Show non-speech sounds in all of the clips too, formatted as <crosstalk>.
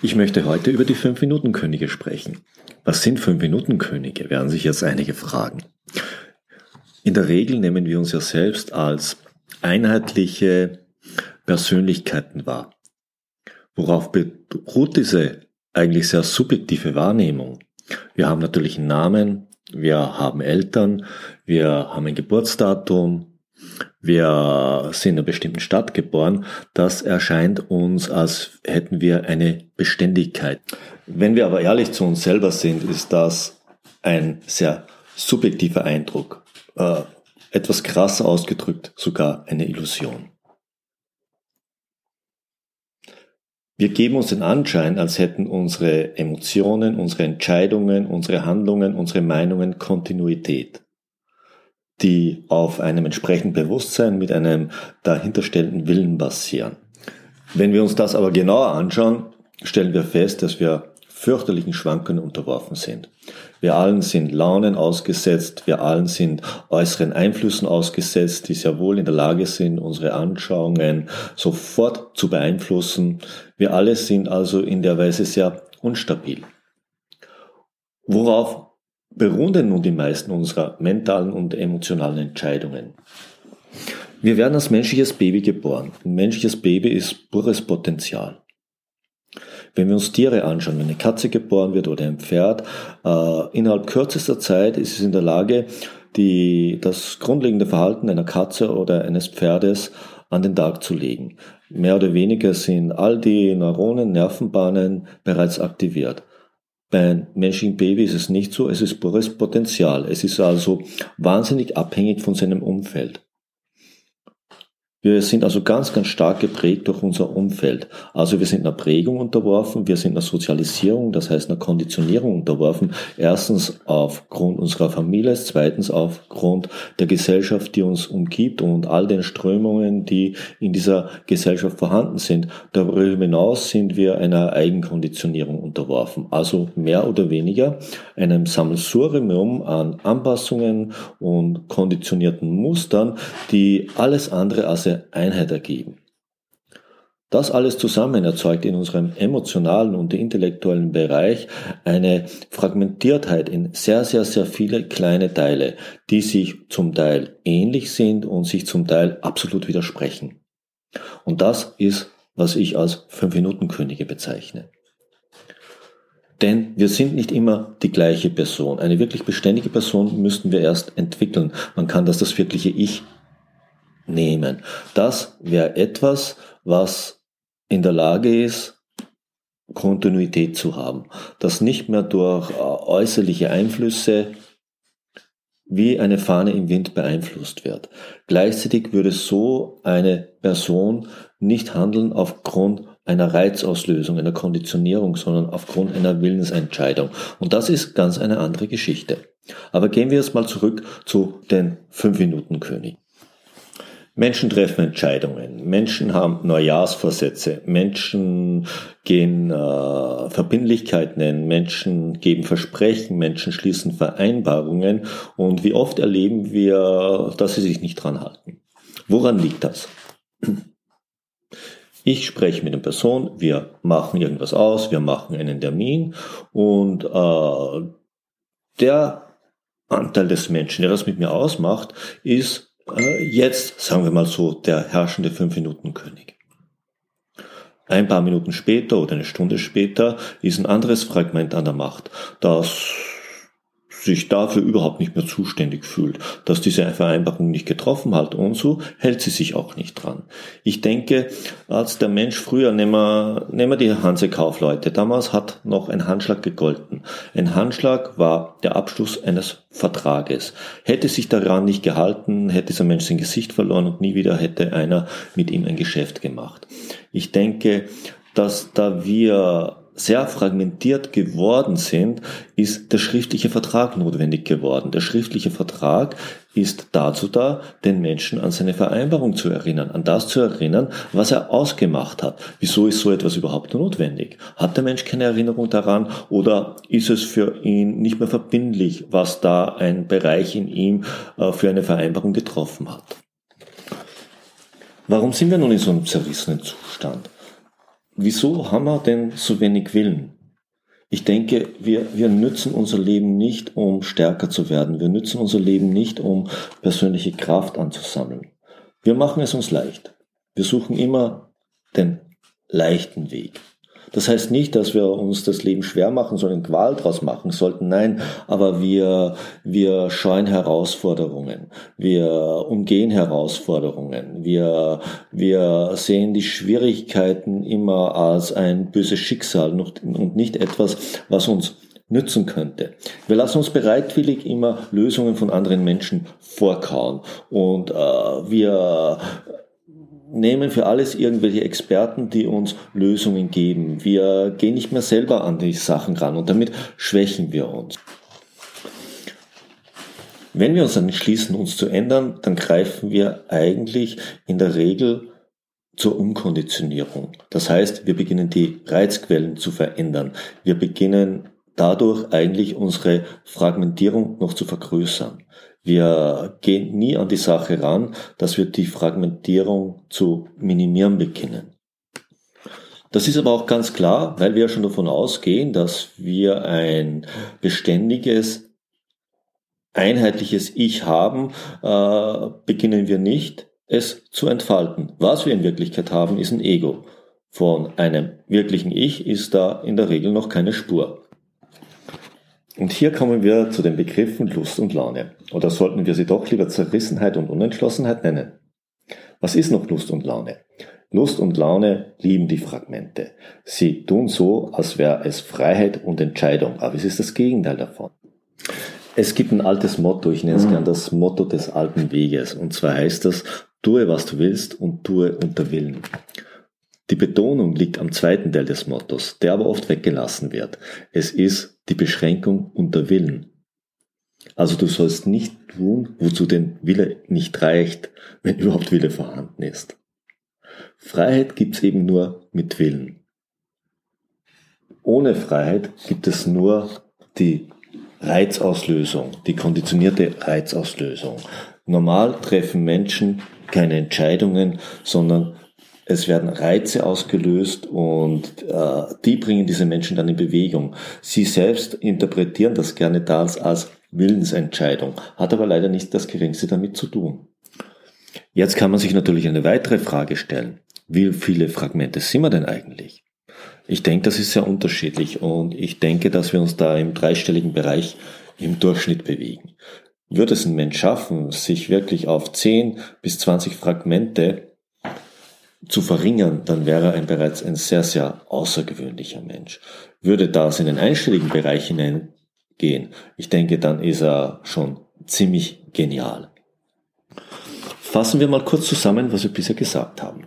Ich möchte heute über die Fünf-Minuten-Könige sprechen. Was sind Fünf-Minuten-Könige, werden sich jetzt einige fragen. In der Regel nehmen wir uns ja selbst als einheitliche Persönlichkeiten wahr. Worauf beruht diese eigentlich sehr subjektive Wahrnehmung? Wir haben natürlich einen Namen, wir haben Eltern, wir haben ein Geburtsdatum, wir sind in einer bestimmten Stadt geboren, das erscheint uns, als hätten wir eine Beständigkeit. Wenn wir aber ehrlich zu uns selber sind, ist das ein sehr subjektiver Eindruck. Äh, etwas krasser ausgedrückt, sogar eine Illusion. Wir geben uns den Anschein, als hätten unsere Emotionen, unsere Entscheidungen, unsere Handlungen, unsere Meinungen Kontinuität die auf einem entsprechenden Bewusstsein mit einem dahinterstellenden Willen basieren. Wenn wir uns das aber genauer anschauen, stellen wir fest, dass wir fürchterlichen Schwankungen unterworfen sind. Wir allen sind Launen ausgesetzt, wir allen sind äußeren Einflüssen ausgesetzt, die sehr wohl in der Lage sind, unsere Anschauungen sofort zu beeinflussen. Wir alle sind also in der Weise sehr unstabil. Worauf beruhen nun die meisten unserer mentalen und emotionalen Entscheidungen? Wir werden als menschliches Baby geboren. Ein menschliches Baby ist pures Potenzial. Wenn wir uns Tiere anschauen, wenn eine Katze geboren wird oder ein Pferd, äh, innerhalb kürzester Zeit ist es in der Lage, die, das grundlegende Verhalten einer Katze oder eines Pferdes an den Tag zu legen. Mehr oder weniger sind all die Neuronen, Nervenbahnen bereits aktiviert. Bei menschlichen Baby ist es nicht so, es ist pures Potenzial. Es ist also wahnsinnig abhängig von seinem Umfeld. Wir sind also ganz, ganz stark geprägt durch unser Umfeld. Also wir sind einer Prägung unterworfen, wir sind einer Sozialisierung, das heißt einer Konditionierung unterworfen. Erstens aufgrund unserer Familie, zweitens aufgrund der Gesellschaft, die uns umgibt und all den Strömungen, die in dieser Gesellschaft vorhanden sind. Darüber hinaus sind wir einer Eigenkonditionierung unterworfen. Also mehr oder weniger einem Sammelsurium an Anpassungen und konditionierten Mustern, die alles andere als ganze Einheit ergeben. Das alles zusammen erzeugt in unserem emotionalen und intellektuellen Bereich eine Fragmentiertheit in sehr, sehr, sehr viele kleine Teile, die sich zum Teil ähnlich sind und sich zum Teil absolut widersprechen. Und das ist, was ich als Fünf-Minuten-Könige bezeichne. Denn wir sind nicht immer die gleiche Person. Eine wirklich beständige Person müssten wir erst entwickeln. Man kann das das wirkliche Ich nehmen. Das wäre etwas, was in der Lage ist, Kontinuität zu haben, das nicht mehr durch äh, äußerliche Einflüsse wie eine Fahne im Wind beeinflusst wird. Gleichzeitig würde so eine Person nicht handeln aufgrund einer Reizauslösung, einer Konditionierung, sondern aufgrund einer Willensentscheidung. Und das ist ganz eine andere Geschichte. Aber gehen wir jetzt mal zurück zu den Fünf-Minuten-König. Menschen treffen Entscheidungen, Menschen haben Neujahrsvorsätze, Menschen gehen äh, Verbindlichkeiten ein, Menschen geben Versprechen, Menschen schließen Vereinbarungen. Und wie oft erleben wir, dass sie sich nicht dran halten. Woran liegt das? Ich spreche mit einer Person, wir machen irgendwas aus, wir machen einen Termin. Und äh, der Anteil des Menschen, der das mit mir ausmacht, ist äh, jetzt, sagen wir mal so, der herrschende Fünf-Minuten-König. Ein paar Minuten später oder eine Stunde später ist ein anderes Fragment an der Macht, das sich dafür überhaupt nicht mehr zuständig fühlt, dass diese Vereinbarung nicht getroffen hat und so hält sie sich auch nicht dran. Ich denke, als der Mensch früher, nehmen wir, nehmen wir die Hansekaufleute, damals hat noch ein Handschlag gegolten. Ein Handschlag war der Abschluss eines Vertrages. Hätte sich daran nicht gehalten, hätte dieser Mensch sein Gesicht verloren und nie wieder hätte einer mit ihm ein Geschäft gemacht. Ich denke, dass da wir sehr fragmentiert geworden sind, ist der schriftliche Vertrag notwendig geworden. Der schriftliche Vertrag ist dazu da, den Menschen an seine Vereinbarung zu erinnern, an das zu erinnern, was er ausgemacht hat. Wieso ist so etwas überhaupt notwendig? Hat der Mensch keine Erinnerung daran oder ist es für ihn nicht mehr verbindlich, was da ein Bereich in ihm äh, für eine Vereinbarung getroffen hat? Warum sind wir nun in so einem zerrissenen Zustand? Wieso haben wir denn so wenig Willen? Ich denke, wir, wir nützen unser Leben nicht, um stärker zu werden. Wir nützen unser Leben nicht, um persönliche Kraft anzusammeln. Wir machen es uns leicht. Wir suchen immer den leichten Weg. Das heißt nicht, dass wir uns das Leben schwer machen, sondern Qual draus machen sollten. Nein, aber wir, wir scheuen Herausforderungen. Wir umgehen Herausforderungen. Wir, wir sehen die Schwierigkeiten immer als ein böses Schicksal und nicht etwas, was uns nützen könnte. Wir lassen uns bereitwillig immer Lösungen von anderen Menschen vorkauen und äh, wir nehmen für alles irgendwelche Experten, die uns Lösungen geben. Wir gehen nicht mehr selber an die Sachen ran und damit schwächen wir uns. Wenn wir uns dann entschließen, uns zu ändern, dann greifen wir eigentlich in der Regel zur Umkonditionierung. Das heißt, wir beginnen die Reizquellen zu verändern. Wir beginnen dadurch eigentlich unsere Fragmentierung noch zu vergrößern. Wir gehen nie an die Sache ran, dass wir die Fragmentierung zu minimieren beginnen. Das ist aber auch ganz klar, weil wir ja schon davon ausgehen, dass wir ein beständiges, einheitliches Ich haben, äh, beginnen wir nicht, es zu entfalten. Was wir in Wirklichkeit haben, ist ein Ego. Von einem wirklichen Ich ist da in der Regel noch keine Spur. Und hier kommen wir zu den Begriffen Lust und Laune. Oder sollten wir sie doch lieber Zerrissenheit und Unentschlossenheit nennen? Was ist noch Lust und Laune? Lust und Laune lieben die Fragmente. Sie tun so, als wäre es Freiheit und Entscheidung, aber es ist das Gegenteil davon. Es gibt ein altes Motto, ich nenne es mhm. gern das Motto des alten Weges. Und zwar heißt das, tue, was du willst und tue unter Willen. Die Betonung liegt am zweiten Teil des Mottos, der aber oft weggelassen wird. Es ist die Beschränkung unter Willen. Also du sollst nicht tun, wozu den Wille nicht reicht, wenn <laughs> überhaupt Wille vorhanden ist. Freiheit gibt's eben nur mit Willen. Ohne Freiheit gibt es nur die Reizauslösung, die konditionierte Reizauslösung. Normal treffen Menschen keine Entscheidungen, sondern es werden Reize ausgelöst und äh, die bringen diese Menschen dann in Bewegung. Sie selbst interpretieren das gerne das als Willensentscheidung, hat aber leider nicht das geringste damit zu tun. Jetzt kann man sich natürlich eine weitere Frage stellen. Wie viele Fragmente sind wir denn eigentlich? Ich denke, das ist sehr unterschiedlich und ich denke, dass wir uns da im dreistelligen Bereich im Durchschnitt bewegen. Würde es ein Mensch schaffen, sich wirklich auf 10 bis 20 Fragmente zu verringern, dann wäre er bereits ein sehr, sehr außergewöhnlicher Mensch. Würde das in den einstelligen Bereich hineingehen, ich denke, dann ist er schon ziemlich genial. Fassen wir mal kurz zusammen, was wir bisher gesagt haben.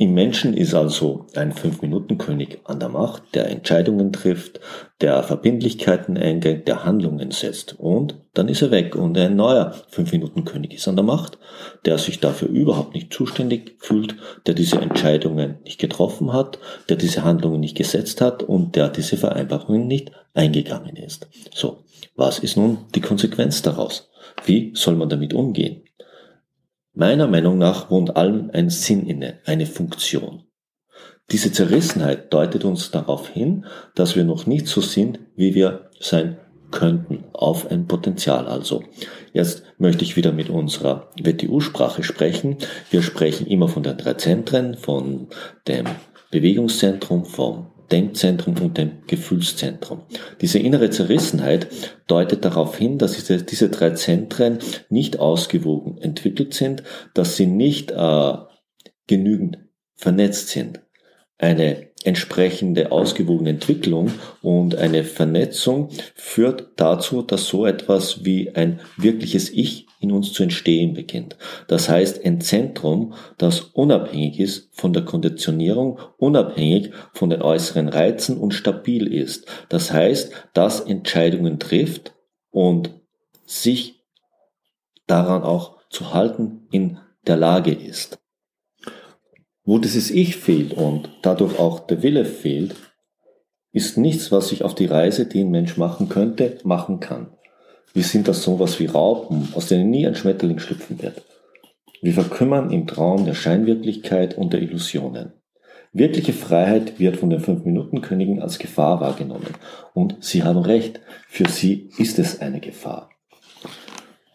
Im Menschen ist also ein Fünf-Minuten-König an der Macht, der Entscheidungen trifft, der Verbindlichkeiten eingeht, der Handlungen setzt. Und dann ist er weg und ein neuer Fünf-Minuten-König ist an der Macht, der sich dafür überhaupt nicht zuständig fühlt, der diese Entscheidungen nicht getroffen hat, der diese Handlungen nicht gesetzt hat und der diese Vereinbarungen nicht eingegangen ist. So, was ist nun die Konsequenz daraus? Wie soll man damit umgehen? Meiner Meinung nach wohnt allem ein Sinn inne, eine Funktion. Diese Zerrissenheit deutet uns darauf hin, dass wir noch nicht so sind, wie wir sein könnten, auf ein Potenzial also. Jetzt möchte ich wieder mit unserer WTU-Sprache sprechen. Wir sprechen immer von den drei Zentren, von dem Bewegungszentrum, vom Denkzentrum und dem Gefühlszentrum. Diese innere Zerrissenheit deutet darauf hin, dass diese, drei Zentren nicht ausgewogen entwickelt sind, dass sie nicht äh, genügend vernetzt sind. Eine entsprechende ausgewogene Entwicklung und eine Vernetzung führt dazu, dass so etwas wie ein wirkliches Ich in uns zu entstehen beginnt. Das heißt, ein Zentrum, das unabhängig ist von der Konditionierung, unabhängig von den äußeren Reizen und stabil ist. Das heißt, das Entscheidungen trifft und sich daran auch zu halten in der Lage ist. Wo dieses Ich fehlt und dadurch auch der Wille fehlt, ist nichts, was sich auf die Reise, die ein Mensch machen könnte, machen kann. Wir sind das sowas wie Raupen, aus denen nie ein Schmetterling schlüpfen wird. Wir verkümmern im Traum der Scheinwirklichkeit und der Illusionen. Wirkliche Freiheit wird von den Fünf-Minuten-Königen als Gefahr wahrgenommen. Und sie haben recht, für sie ist es eine Gefahr.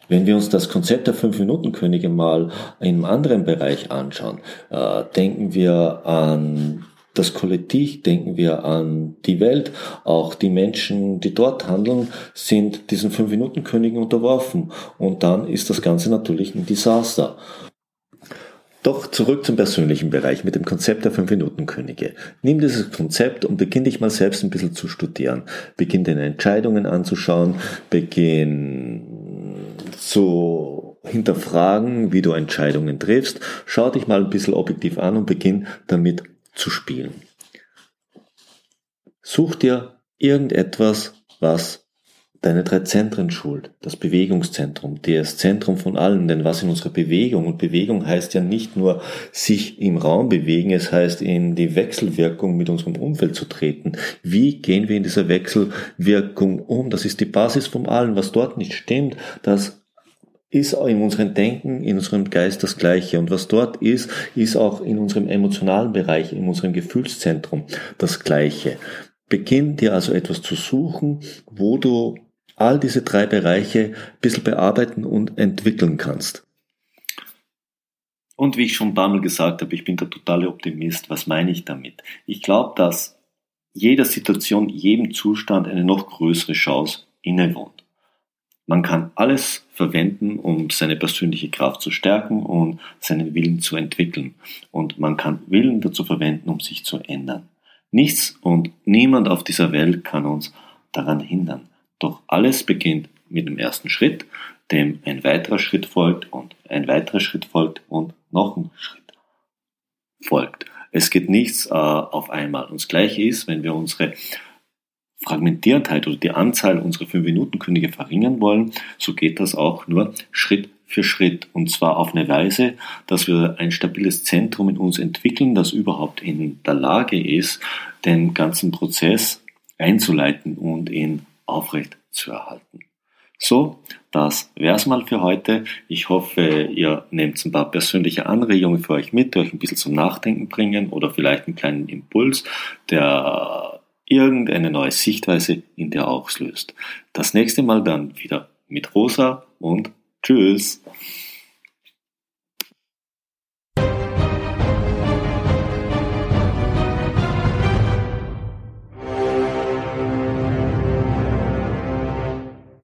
Wenn wir uns das Konzept der Fünf-Minuten-Könige mal in einem anderen Bereich anschauen, äh, denken wir an das Kollektiv, denken wir an die Welt. Auch die Menschen, die dort handeln, sind diesen Fünf-Minuten-Königen unterworfen. Und dann ist das Ganze natürlich ein Desaster. Doch zurück zum persönlichen Bereich mit dem Konzept der Fünf-Minuten-Könige. Nimm dieses Konzept und beginn dich mal selbst ein bisschen zu studieren. Beginn deine Entscheidungen anzuschauen, beginn zu hinterfragen, wie du Entscheidungen triffst. Schau dich mal ein bisschen objektiv an und beginn damit zu spielen. Such dir irgendetwas, was deine drei Zentren schult. Das Bewegungszentrum, das Zentrum von allen, denn was in unserer Bewegung, und Bewegung heißt ja nicht nur sich im Raum bewegen, es heißt in die Wechselwirkung mit unserem Umfeld zu treten. Wie gehen wir in dieser Wechselwirkung um? Das ist die Basis von allen. Was dort nicht stimmt, das ist in unserem Denken, in unserem Geist das Gleiche. Und was dort ist, ist auch in unserem emotionalen Bereich, in unserem Gefühlszentrum das Gleiche. Beginn dir also etwas zu suchen, wo du all diese drei Bereiche ein bisschen bearbeiten und entwickeln kannst. Und wie ich schon ein paar Mal gesagt habe, ich bin der totale Optimist. Was meine ich damit? Ich glaube, dass jeder Situation, jedem Zustand eine noch größere Chance innewohnt. Man kann alles verwenden, um seine persönliche Kraft zu stärken und seinen Willen zu entwickeln. Und man kann Willen dazu verwenden, um sich zu ändern. Nichts und niemand auf dieser Welt kann uns daran hindern. Doch alles beginnt mit dem ersten Schritt, dem ein weiterer Schritt folgt und ein weiterer Schritt folgt und noch ein Schritt folgt. Es geht nichts äh, auf einmal. Und das Gleiche ist, wenn wir unsere Fragmentiertheit oder die Anzahl unserer 5-Minuten-Könige verringern wollen, so geht das auch nur Schritt für Schritt. Und zwar auf eine Weise, dass wir ein stabiles Zentrum in uns entwickeln, das überhaupt in der Lage ist, den ganzen Prozess einzuleiten und ihn aufrecht zu erhalten. So, das wär's mal für heute. Ich hoffe, ihr nehmt ein paar persönliche Anregungen für euch mit, die euch ein bisschen zum Nachdenken bringen oder vielleicht einen kleinen Impuls, der irgendeine neue Sichtweise in dir auslöst. Das nächste Mal dann wieder mit Rosa und Tschüss.